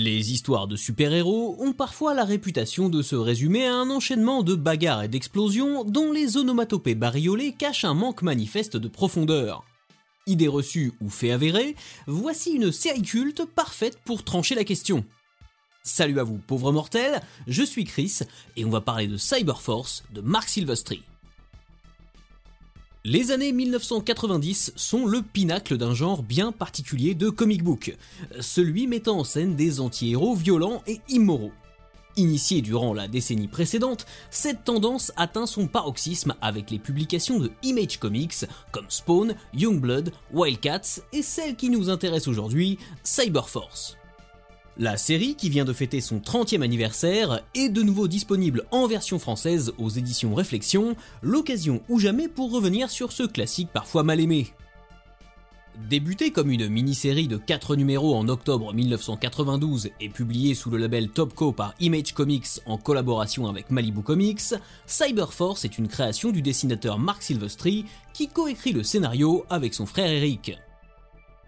Les histoires de super-héros ont parfois la réputation de se résumer à un enchaînement de bagarres et d'explosions dont les onomatopées bariolées cachent un manque manifeste de profondeur. Idée reçue ou fait avéré, voici une série culte parfaite pour trancher la question. Salut à vous pauvres mortels, je suis Chris et on va parler de Cyberforce de Mark Silvestri. Les années 1990 sont le pinacle d'un genre bien particulier de comic book, celui mettant en scène des anti-héros violents et immoraux. Initiée durant la décennie précédente, cette tendance atteint son paroxysme avec les publications de Image Comics comme Spawn, Youngblood, Wildcats et celle qui nous intéresse aujourd'hui, Cyberforce. La série, qui vient de fêter son 30e anniversaire, est de nouveau disponible en version française aux éditions Réflexion, l'occasion ou jamais pour revenir sur ce classique parfois mal aimé. Débutée comme une mini-série de 4 numéros en octobre 1992 et publiée sous le label Topco par Image Comics en collaboration avec Malibu Comics, Cyberforce est une création du dessinateur Mark Silvestri qui coécrit le scénario avec son frère Eric.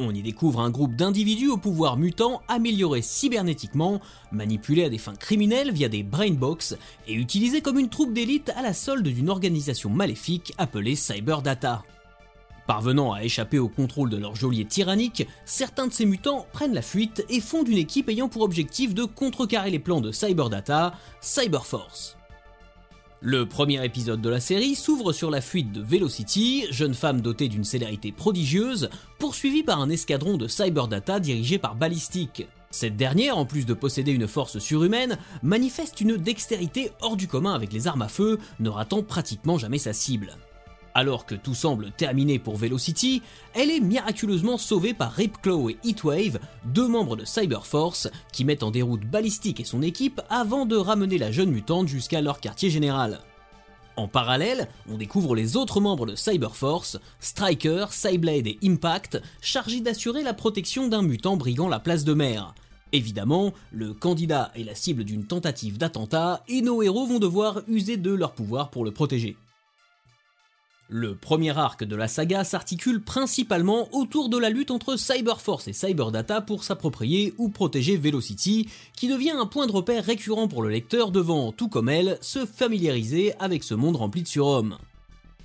On y découvre un groupe d'individus au pouvoir mutant améliorés cybernétiquement, manipulés à des fins criminelles via des brainbox et utilisés comme une troupe d'élite à la solde d'une organisation maléfique appelée Cyberdata. Parvenant à échapper au contrôle de leur geôlier tyrannique, certains de ces mutants prennent la fuite et fondent une équipe ayant pour objectif de contrecarrer les plans de Cyberdata, Cyberforce. Le premier épisode de la série s'ouvre sur la fuite de Velocity, jeune femme dotée d'une célérité prodigieuse, poursuivie par un escadron de Cyberdata dirigé par Ballistic. Cette dernière, en plus de posséder une force surhumaine, manifeste une dextérité hors du commun avec les armes à feu, ne ratant pratiquement jamais sa cible. Alors que tout semble terminé pour Velocity, elle est miraculeusement sauvée par Ripclaw et Heatwave, deux membres de Cyberforce, qui mettent en déroute Ballistic et son équipe avant de ramener la jeune mutante jusqu'à leur quartier général. En parallèle, on découvre les autres membres de Cyberforce, Striker, Cyblade et Impact, chargés d'assurer la protection d'un mutant briguant la place de mer. Évidemment, le candidat est la cible d'une tentative d'attentat et nos héros vont devoir user de leur pouvoir pour le protéger. Le premier arc de la saga s'articule principalement autour de la lutte entre Cyberforce et Cyberdata pour s'approprier ou protéger Velocity, qui devient un point de repère récurrent pour le lecteur devant, tout comme elle, se familiariser avec ce monde rempli de surhommes.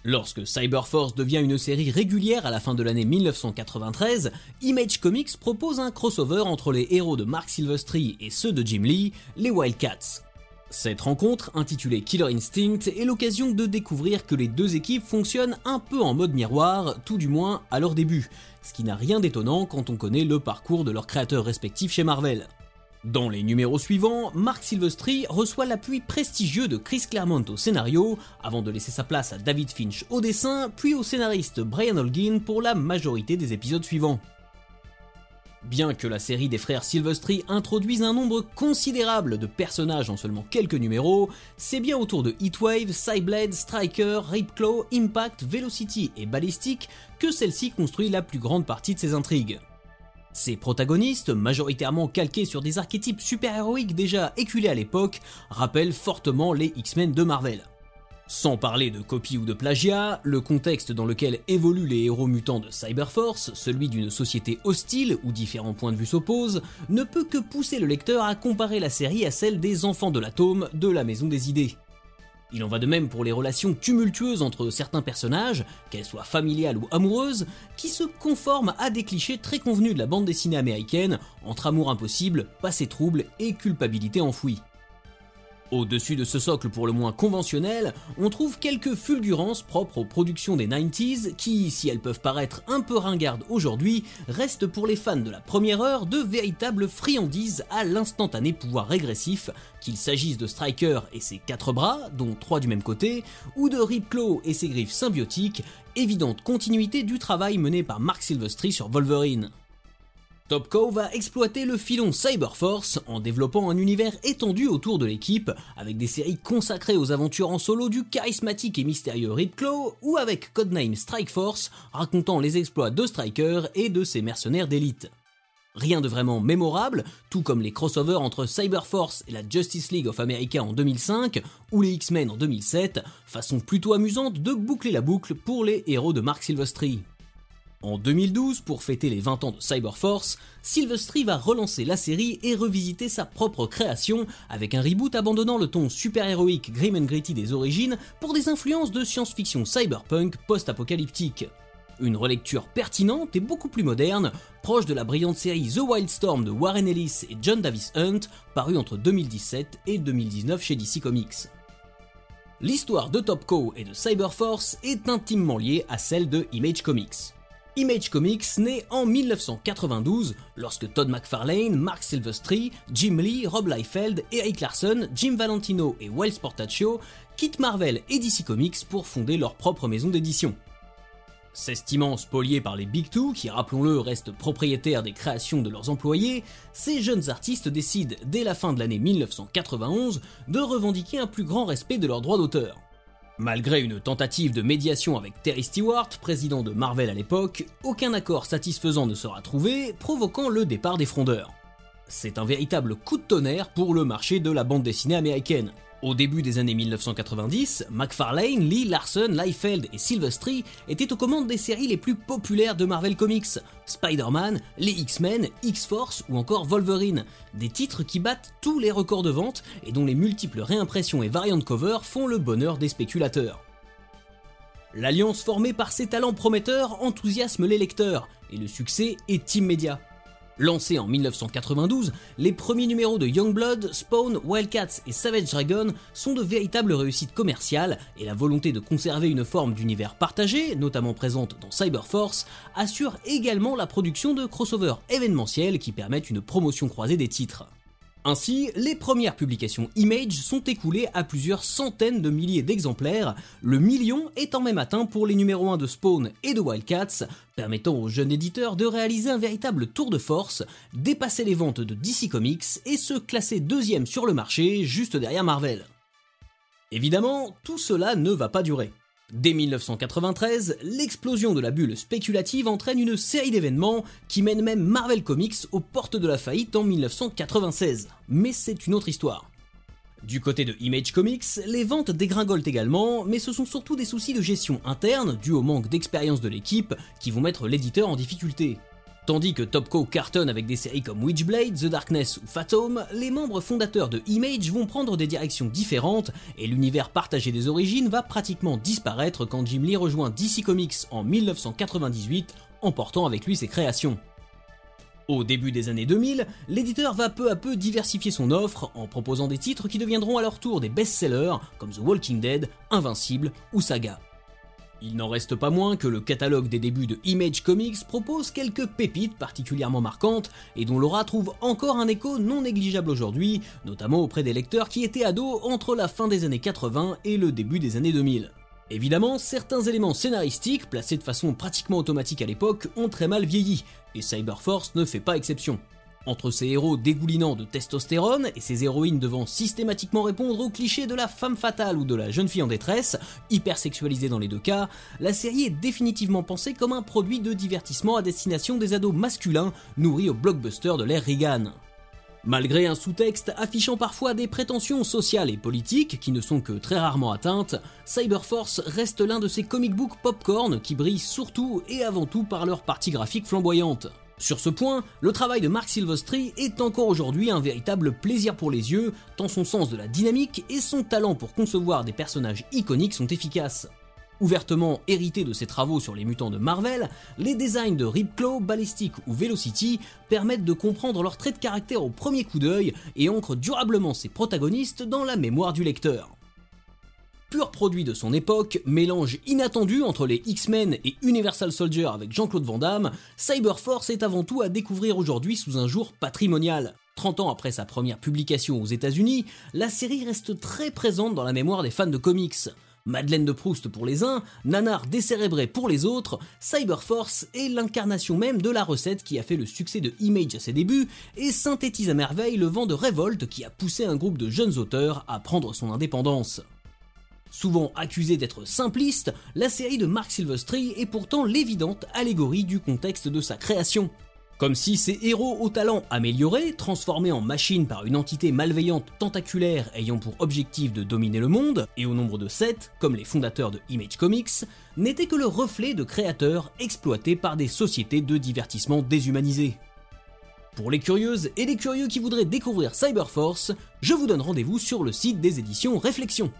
Lorsque Cyberforce devient une série régulière à la fin de l'année 1993, Image Comics propose un crossover entre les héros de Mark Silvestri et ceux de Jim Lee, les Wildcats. Cette rencontre, intitulée Killer Instinct, est l'occasion de découvrir que les deux équipes fonctionnent un peu en mode miroir, tout du moins à leur début, ce qui n'a rien d'étonnant quand on connaît le parcours de leurs créateurs respectifs chez Marvel. Dans les numéros suivants, Mark Silvestri reçoit l'appui prestigieux de Chris Claremont au scénario, avant de laisser sa place à David Finch au dessin, puis au scénariste Brian Holguin pour la majorité des épisodes suivants. Bien que la série des frères Silvestri introduise un nombre considérable de personnages en seulement quelques numéros, c'est bien autour de Heatwave, Cyblade, Striker, Ripclaw, Impact, Velocity et Ballistic que celle-ci construit la plus grande partie de ses intrigues. Ces protagonistes, majoritairement calqués sur des archétypes super-héroïques déjà éculés à l'époque, rappellent fortement les X-Men de Marvel. Sans parler de copie ou de plagiat, le contexte dans lequel évoluent les héros mutants de Cyberforce, celui d'une société hostile où différents points de vue s'opposent, ne peut que pousser le lecteur à comparer la série à celle des enfants de l'atome de la Maison des Idées. Il en va de même pour les relations tumultueuses entre certains personnages, qu'elles soient familiales ou amoureuses, qui se conforment à des clichés très convenus de la bande dessinée américaine entre amour impossible, passé trouble et culpabilité enfouie. Au-dessus de ce socle pour le moins conventionnel, on trouve quelques fulgurances propres aux productions des 90s qui, si elles peuvent paraître un peu ringardes aujourd'hui, restent pour les fans de la première heure de véritables friandises à l'instantané pouvoir régressif, qu'il s'agisse de Striker et ses quatre bras, dont trois du même côté, ou de Ripclaw et ses griffes symbiotiques, évidente continuité du travail mené par Mark Silvestri sur Wolverine. Topco va exploiter le filon Cyberforce en développant un univers étendu autour de l'équipe, avec des séries consacrées aux aventures en solo du charismatique et mystérieux Ripclaw, ou avec Codename Strikeforce, racontant les exploits de Striker et de ses mercenaires d'élite. Rien de vraiment mémorable, tout comme les crossovers entre Cyberforce et la Justice League of America en 2005 ou les X-Men en 2007, façon plutôt amusante de boucler la boucle pour les héros de Mark Silvestri. En 2012, pour fêter les 20 ans de Cyberforce, Silvestri va relancer la série et revisiter sa propre création avec un reboot abandonnant le ton super-héroïque grim and gritty des origines pour des influences de science-fiction cyberpunk post-apocalyptique. Une relecture pertinente et beaucoup plus moderne, proche de la brillante série The Wildstorm de Warren Ellis et John Davis Hunt, parue entre 2017 et 2019 chez DC Comics. L'histoire de Topco et de Cyberforce est intimement liée à celle de Image Comics. Image Comics naît en 1992 lorsque Todd McFarlane, Mark Silvestri, Jim Lee, Rob Liefeld, Eric Larson, Jim Valentino et Wells Portaccio quittent Marvel et DC Comics pour fonder leur propre maison d'édition. S'estimant spoliés par les Big Two, qui rappelons-le restent propriétaires des créations de leurs employés, ces jeunes artistes décident dès la fin de l'année 1991 de revendiquer un plus grand respect de leurs droits d'auteur. Malgré une tentative de médiation avec Terry Stewart, président de Marvel à l'époque, aucun accord satisfaisant ne sera trouvé, provoquant le départ des frondeurs. C'est un véritable coup de tonnerre pour le marché de la bande dessinée américaine. Au début des années 1990, McFarlane, Lee, Larson, Liefeld et Silvestri étaient aux commandes des séries les plus populaires de Marvel Comics, Spider-Man, les X-Men, X-Force ou encore Wolverine, des titres qui battent tous les records de vente et dont les multiples réimpressions et variantes cover font le bonheur des spéculateurs. L'alliance formée par ces talents prometteurs enthousiasme les lecteurs, et le succès est immédiat. Lancés en 1992, les premiers numéros de Youngblood, Spawn, Wildcats et Savage Dragon sont de véritables réussites commerciales et la volonté de conserver une forme d'univers partagé, notamment présente dans Cyberforce, assure également la production de crossovers événementiels qui permettent une promotion croisée des titres. Ainsi, les premières publications Image sont écoulées à plusieurs centaines de milliers d'exemplaires, le million étant même atteint pour les numéros 1 de Spawn et de Wildcats, permettant aux jeunes éditeurs de réaliser un véritable tour de force, dépasser les ventes de DC Comics et se classer deuxième sur le marché juste derrière Marvel. Évidemment, tout cela ne va pas durer. Dès 1993, l'explosion de la bulle spéculative entraîne une série d'événements qui mènent même Marvel Comics aux portes de la faillite en 1996. Mais c'est une autre histoire. Du côté de Image Comics, les ventes dégringolent également, mais ce sont surtout des soucis de gestion interne, dus au manque d'expérience de l'équipe, qui vont mettre l'éditeur en difficulté. Tandis que Topco cartonne avec des séries comme Witchblade, The Darkness ou Phantom, les membres fondateurs de Image vont prendre des directions différentes et l'univers partagé des origines va pratiquement disparaître quand Jim Lee rejoint DC Comics en 1998, emportant avec lui ses créations. Au début des années 2000, l'éditeur va peu à peu diversifier son offre en proposant des titres qui deviendront à leur tour des best-sellers comme The Walking Dead, Invincible ou Saga. Il n'en reste pas moins que le catalogue des débuts de Image Comics propose quelques pépites particulièrement marquantes et dont Laura trouve encore un écho non négligeable aujourd'hui, notamment auprès des lecteurs qui étaient ados entre la fin des années 80 et le début des années 2000. Évidemment, certains éléments scénaristiques, placés de façon pratiquement automatique à l'époque, ont très mal vieilli, et Cyberforce ne fait pas exception. Entre ces héros dégoulinants de testostérone et ces héroïnes devant systématiquement répondre aux clichés de la femme fatale ou de la jeune fille en détresse, hyper sexualisée dans les deux cas, la série est définitivement pensée comme un produit de divertissement à destination des ados masculins nourris au blockbuster de l'ère Reagan. Malgré un sous-texte affichant parfois des prétentions sociales et politiques qui ne sont que très rarement atteintes, Cyberforce reste l'un de ces comic books popcorn qui brillent surtout et avant tout par leur partie graphique flamboyante. Sur ce point, le travail de Mark Silvestri est encore aujourd'hui un véritable plaisir pour les yeux, tant son sens de la dynamique et son talent pour concevoir des personnages iconiques sont efficaces. Ouvertement hérité de ses travaux sur les mutants de Marvel, les designs de Ripclaw, Ballistic ou Velocity permettent de comprendre leurs traits de caractère au premier coup d'œil et ancrent durablement ses protagonistes dans la mémoire du lecteur pur produit de son époque, mélange inattendu entre les X-Men et Universal Soldier avec Jean-Claude Van Damme, Cyberforce est avant tout à découvrir aujourd'hui sous un jour patrimonial. 30 ans après sa première publication aux États-Unis, la série reste très présente dans la mémoire des fans de comics. Madeleine de Proust pour les uns, nanar décérébré pour les autres, Cyberforce est l'incarnation même de la recette qui a fait le succès de Image à ses débuts et synthétise à merveille le vent de révolte qui a poussé un groupe de jeunes auteurs à prendre son indépendance. Souvent accusée d'être simpliste, la série de Mark Silvestri est pourtant l'évidente allégorie du contexte de sa création. Comme si ces héros au talent amélioré, transformés en machines par une entité malveillante tentaculaire ayant pour objectif de dominer le monde, et au nombre de 7, comme les fondateurs de Image Comics, n'étaient que le reflet de créateurs exploités par des sociétés de divertissement déshumanisées. Pour les curieuses et les curieux qui voudraient découvrir Cyberforce, je vous donne rendez-vous sur le site des éditions Réflexion.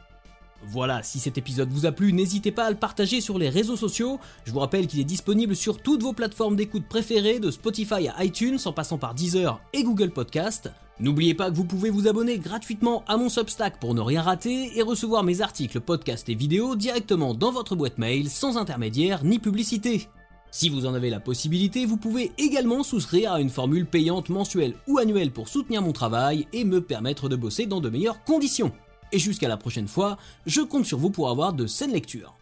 Voilà, si cet épisode vous a plu, n'hésitez pas à le partager sur les réseaux sociaux. Je vous rappelle qu'il est disponible sur toutes vos plateformes d'écoute préférées, de Spotify à iTunes, en passant par Deezer et Google Podcast. N'oubliez pas que vous pouvez vous abonner gratuitement à mon Substack pour ne rien rater et recevoir mes articles, podcasts et vidéos directement dans votre boîte mail sans intermédiaire ni publicité. Si vous en avez la possibilité, vous pouvez également souscrire à une formule payante mensuelle ou annuelle pour soutenir mon travail et me permettre de bosser dans de meilleures conditions. Et jusqu'à la prochaine fois, je compte sur vous pour avoir de saines lectures.